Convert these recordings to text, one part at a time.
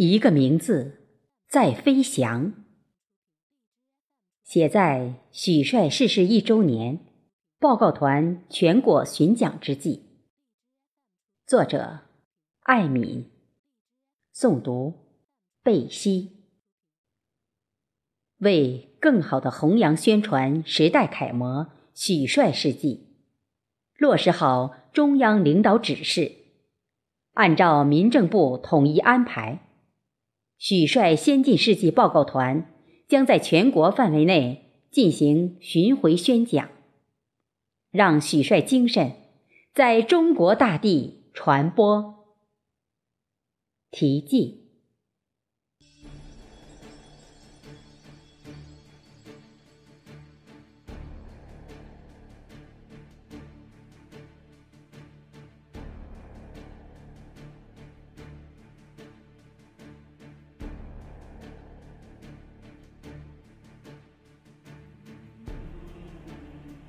一个名字在飞翔，写在许帅逝世一周年报告团全国巡讲之际。作者：艾敏，诵读：贝西。为更好的弘扬宣传时代楷模许帅事迹，落实好中央领导指示，按照民政部统一安排。许帅先进事迹报告团将在全国范围内进行巡回宣讲，让许帅精神在中国大地传播。题记。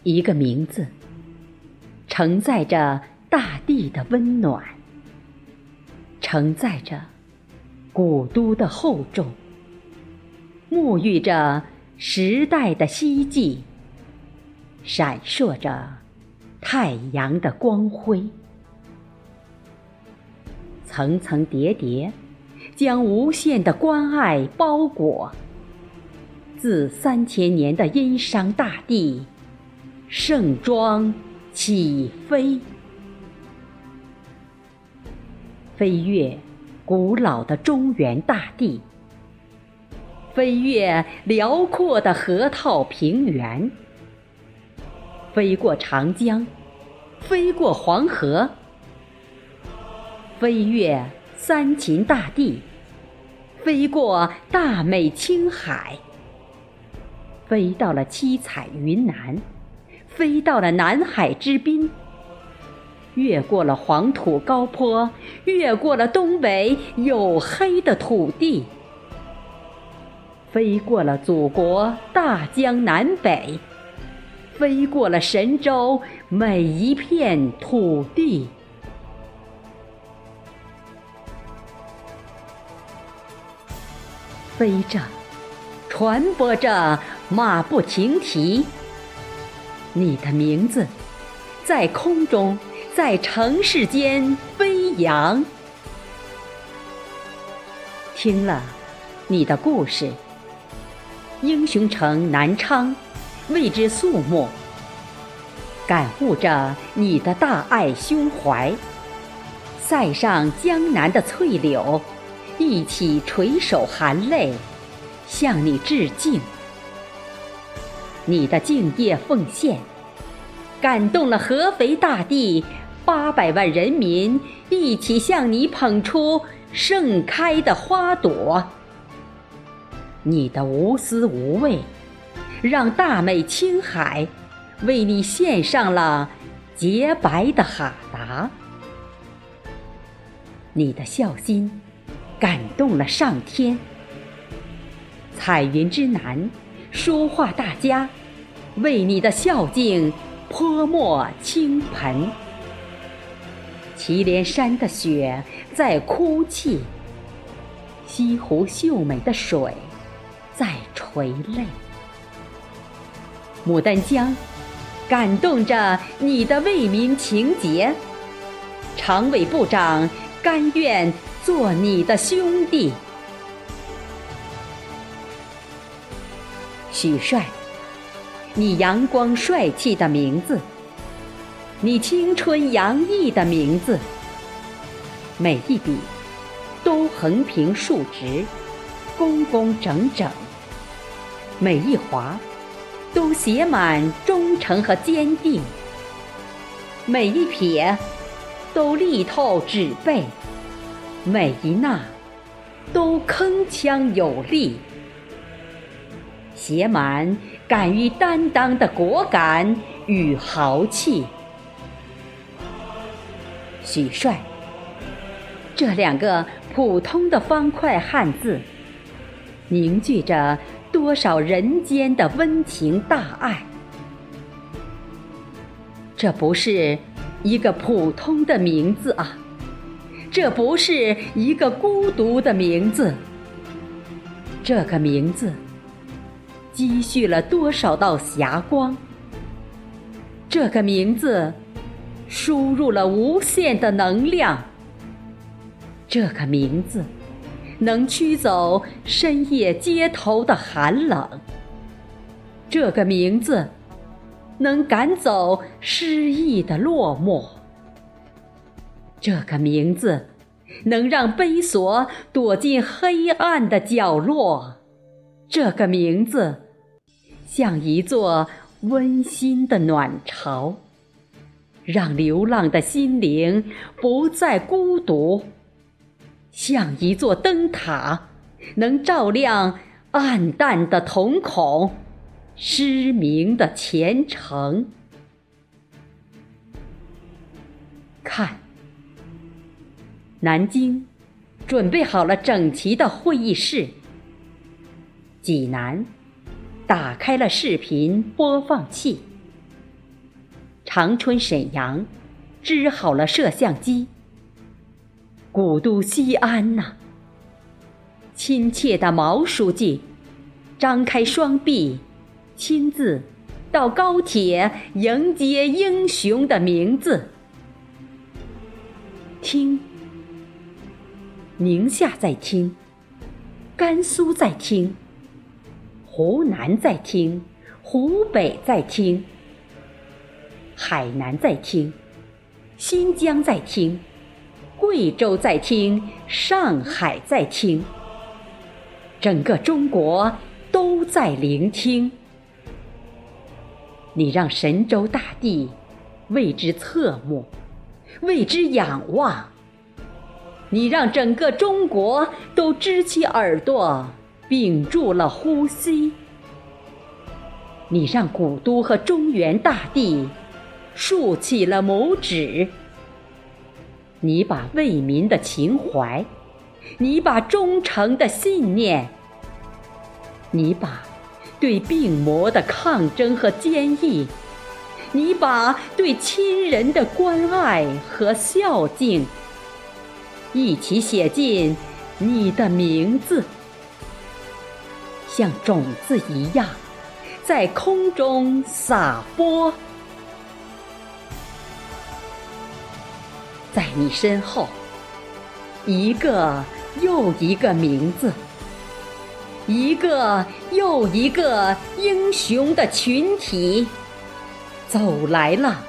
一个名字，承载着大地的温暖，承载着古都的厚重，沐浴着时代的希冀，闪烁着太阳的光辉，层层叠叠，将无限的关爱包裹，自三千年的殷商大地。盛装起飞，飞越古老的中原大地，飞越辽阔的河套平原，飞过长江，飞过黄河，飞越三秦大地，飞过大美青海，飞到了七彩云南。飞到了南海之滨，越过了黄土高坡，越过了东北黝黑的土地，飞过了祖国大江南北，飞过了神州每一片土地，飞着，传播着，马不停蹄。你的名字，在空中，在城市间飞扬。听了你的故事，英雄城南昌为之肃穆，感悟着你的大爱胸怀，塞上江南的翠柳，一起垂手含泪，向你致敬。你的敬业奉献，感动了合肥大地八百万人民，一起向你捧出盛开的花朵。你的无私无畏，让大美青海为你献上了洁白的哈达。你的孝心，感动了上天。彩云之南，书画大家。为你的孝敬泼墨倾盆，祁连山的雪在哭泣，西湖秀美的水在垂泪，牡丹江感动着你的为民情结，常委部长甘愿做你的兄弟，许帅。你阳光帅气的名字，你青春洋溢的名字，每一笔都横平竖直、工工整整；每一划都写满忠诚和坚定；每一撇都力透纸背；每一捺都铿锵有力。写满敢于担当的果敢与豪气。许帅，这两个普通的方块汉字，凝聚着多少人间的温情大爱。这不是一个普通的名字啊，这。不是一个孤独的名字，这个名字积蓄了多少道霞光？这个名字输入了无限的能量。这个名字能驱走深夜街头的寒冷。这个名字能赶走失意的落寞。这个名字能让悲锁躲进黑暗的角落。这个名字像一座。温馨的暖巢，让流浪的心灵不再孤独，像一座灯塔，能照亮暗淡的瞳孔、失明的前程。看，南京准备好了整齐的会议室，济南。打开了视频播放器，长春、沈阳支好了摄像机。古都西安呐，亲切的毛书记张开双臂，亲自到高铁迎接英雄的名字。听，宁夏在听，甘肃在听。湖南在听，湖北在听，海南在听，新疆在听，贵州在听，上海在听，整个中国都在聆听。你让神州大地为之侧目，为之仰望；你让整个中国都支起耳朵。屏住了呼吸，你让古都和中原大地竖起了拇指。你把为民的情怀，你把忠诚的信念，你把对病魔的抗争和坚毅，你把对亲人的关爱和孝敬，一起写进你的名字。像种子一样，在空中撒播，在你身后，一个又一个名字，一个又一个英雄的群体，走来了，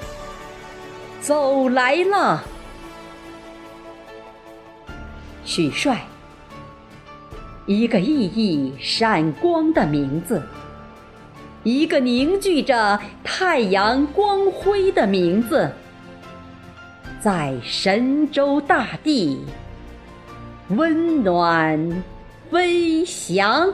走来了，许帅。一个熠熠闪光的名字，一个凝聚着太阳光辉的名字，在神州大地温暖飞翔。